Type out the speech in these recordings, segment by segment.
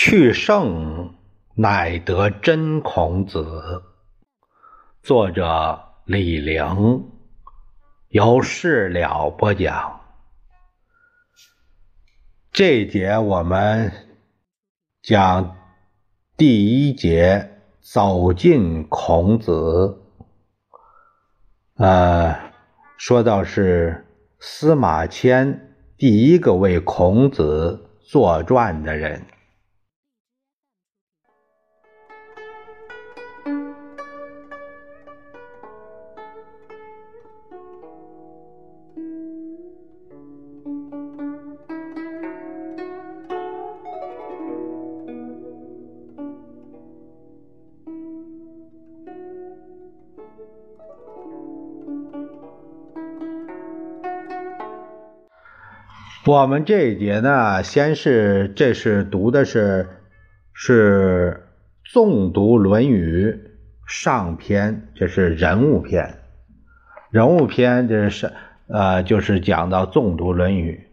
去圣乃得真孔子。作者李陵，由事了播讲。这节我们讲第一节，走进孔子。呃，说到是司马迁第一个为孔子作传的人。我们这一节呢，先是这是读的是是诵读《论语》上篇，这是人物篇。人物篇这是呃，就是讲到诵读《论语》。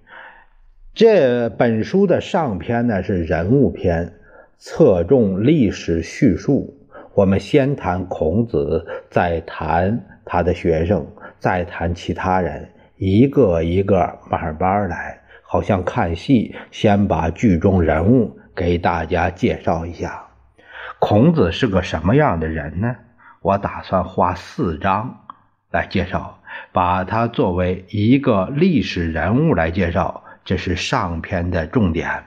这本书的上篇呢是人物篇，侧重历史叙述。我们先谈孔子，再谈他的学生，再谈其他人，一个一个慢慢来。好像看戏，先把剧中人物给大家介绍一下。孔子是个什么样的人呢？我打算花四章来介绍，把他作为一个历史人物来介绍，这是上篇的重点。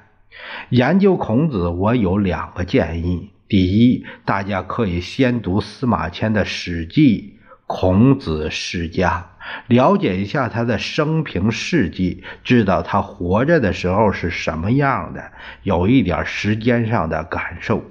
研究孔子，我有两个建议：第一，大家可以先读司马迁的《史记·孔子世家》。了解一下他的生平事迹，知道他活着的时候是什么样的，有一点时间上的感受。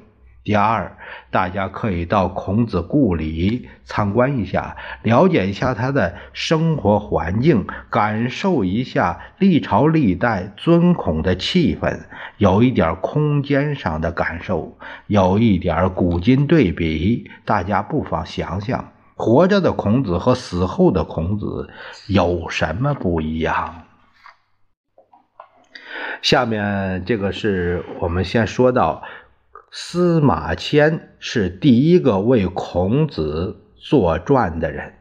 第二，大家可以到孔子故里参观一下，了解一下他的生活环境，感受一下历朝历代尊孔的气氛，有一点空间上的感受，有一点古今对比，大家不妨想想。活着的孔子和死后的孔子有什么不一样？下面这个是我们先说到司马迁是第一个为孔子作传的人。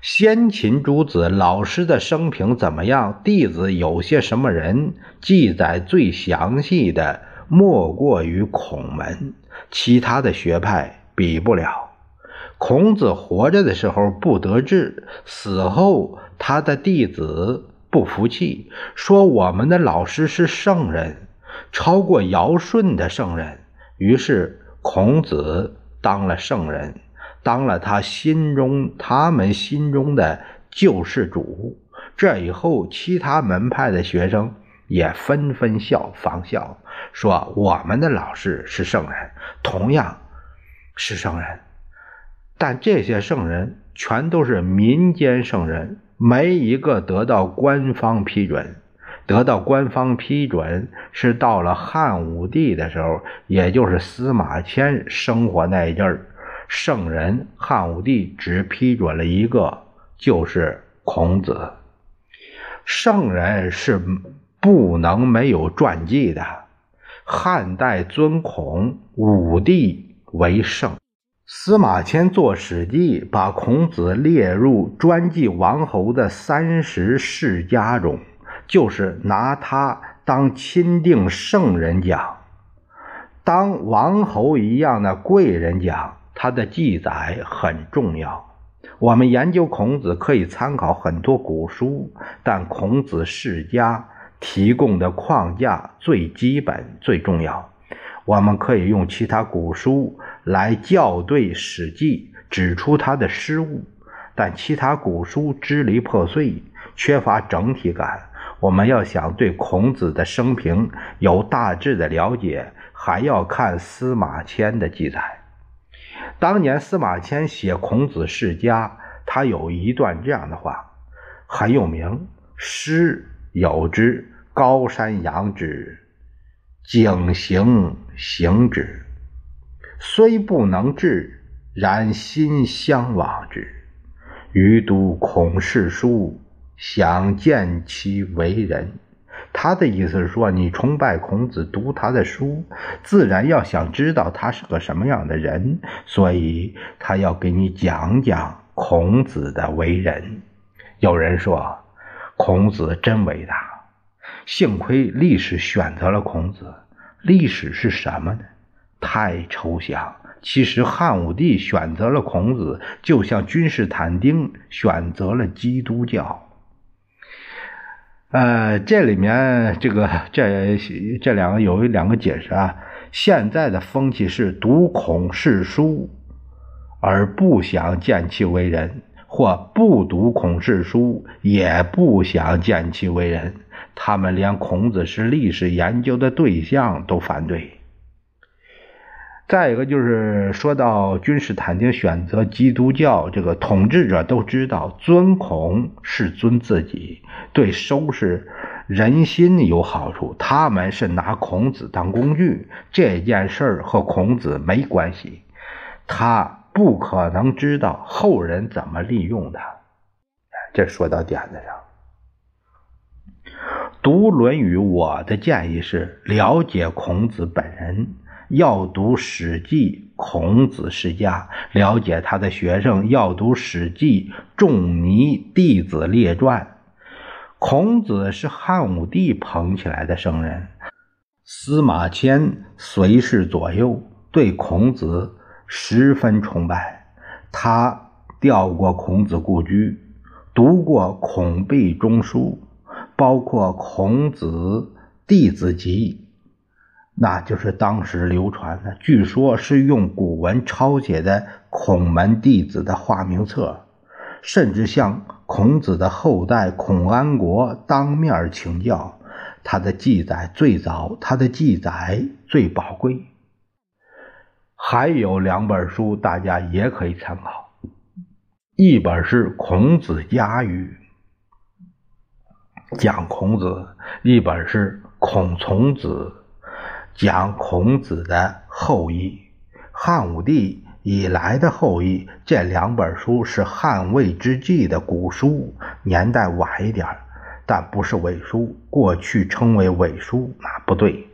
先秦诸子老师的生平怎么样？弟子有些什么人？记载最详细的莫过于孔门，其他的学派比不了。孔子活着的时候不得志，死后他的弟子不服气，说我们的老师是圣人，超过尧舜的圣人。于是孔子当了圣人，当了他心中他们心中的救世主。这以后，其他门派的学生也纷纷效仿效，说我们的老师是圣人，同样是圣人。但这些圣人全都是民间圣人，没一个得到官方批准。得到官方批准是到了汉武帝的时候，也就是司马迁生活那一阵儿。圣人汉武帝只批准了一个，就是孔子。圣人是不能没有传记的。汉代尊孔，武帝为圣。司马迁作《史记》，把孔子列入专记王侯的三十世家中，就是拿他当钦定圣人讲，当王侯一样的贵人讲。他的记载很重要。我们研究孔子可以参考很多古书，但《孔子世家》提供的框架最基本、最重要。我们可以用其他古书。来校对《史记》，指出他的失误，但其他古书支离破碎，缺乏整体感。我们要想对孔子的生平有大致的了解，还要看司马迁的记载。当年司马迁写《孔子世家》，他有一段这样的话，很有名：“诗有之，高山仰止，景行行止。”虽不能至，然心向往之。余读孔氏书，想见其为人。他的意思是说，你崇拜孔子，读他的书，自然要想知道他是个什么样的人，所以他要给你讲讲孔子的为人。有人说，孔子真伟大，幸亏历史选择了孔子。历史是什么呢？太抽象。其实汉武帝选择了孔子，就像君士坦丁选择了基督教。呃，这里面这个这这两个有两个解释啊。现在的风气是读孔氏书而不想见其为人，或不读孔氏书也不想见其为人。他们连孔子是历史研究的对象都反对。再一个就是说到君士坦丁选择基督教，这个统治者都知道尊孔是尊自己，对收拾人心有好处。他们是拿孔子当工具，这件事儿和孔子没关系，他不可能知道后人怎么利用他。这说到点子上。读《论语》，我的建议是了解孔子本人。要读《史记》，孔子世家；了解他的学生，要读《史记》仲尼弟子列传。孔子是汉武帝捧起来的圣人，司马迁随侍左右，对孔子十分崇拜。他调过孔子故居，读过孔壁中书，包括孔子弟子集。那就是当时流传的，据说是用古文抄写的孔门弟子的化名册，甚至向孔子的后代孔安国当面请教。他的记载最早，他的记载最宝贵。还有两本书，大家也可以参考，一本是《孔子家语》，讲孔子；一本是《孔从子》。讲孔子的后裔，汉武帝以来的后裔，这两本书是汉魏之际的古书，年代晚一点但不是伪书。过去称为伪书，那不对。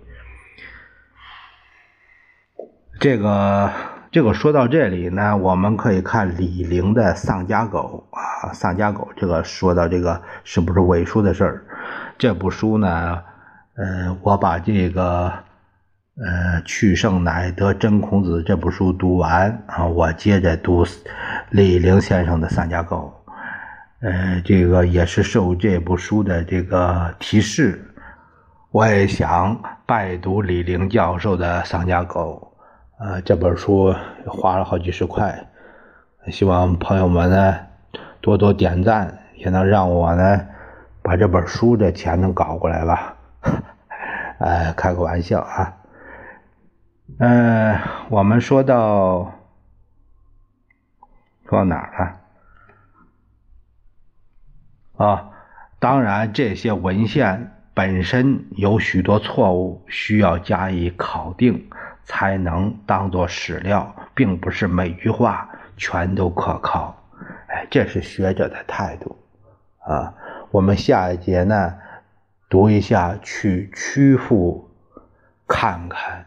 这个这个说到这里呢，我们可以看李陵的《丧家狗》啊，《丧家狗》这个说到这个是不是伪书的事儿。这部书呢，呃，我把这个。呃，去圣乃得真孔子这部书读完啊，我接着读李陵先生的《丧家狗》。呃，这个也是受这部书的这个提示，我也想拜读李陵教授的《丧家狗》。呃，这本书花了好几十块，希望朋友们呢多多点赞，也能让我呢把这本书的钱能搞过来吧。哎，开个玩笑啊。嗯，我们说到说到哪儿了？啊，当然这些文献本身有许多错误，需要加以考定，才能当做史料，并不是每句话全都可靠。哎，这是学者的态度啊。我们下一节呢，读一下去曲阜看看。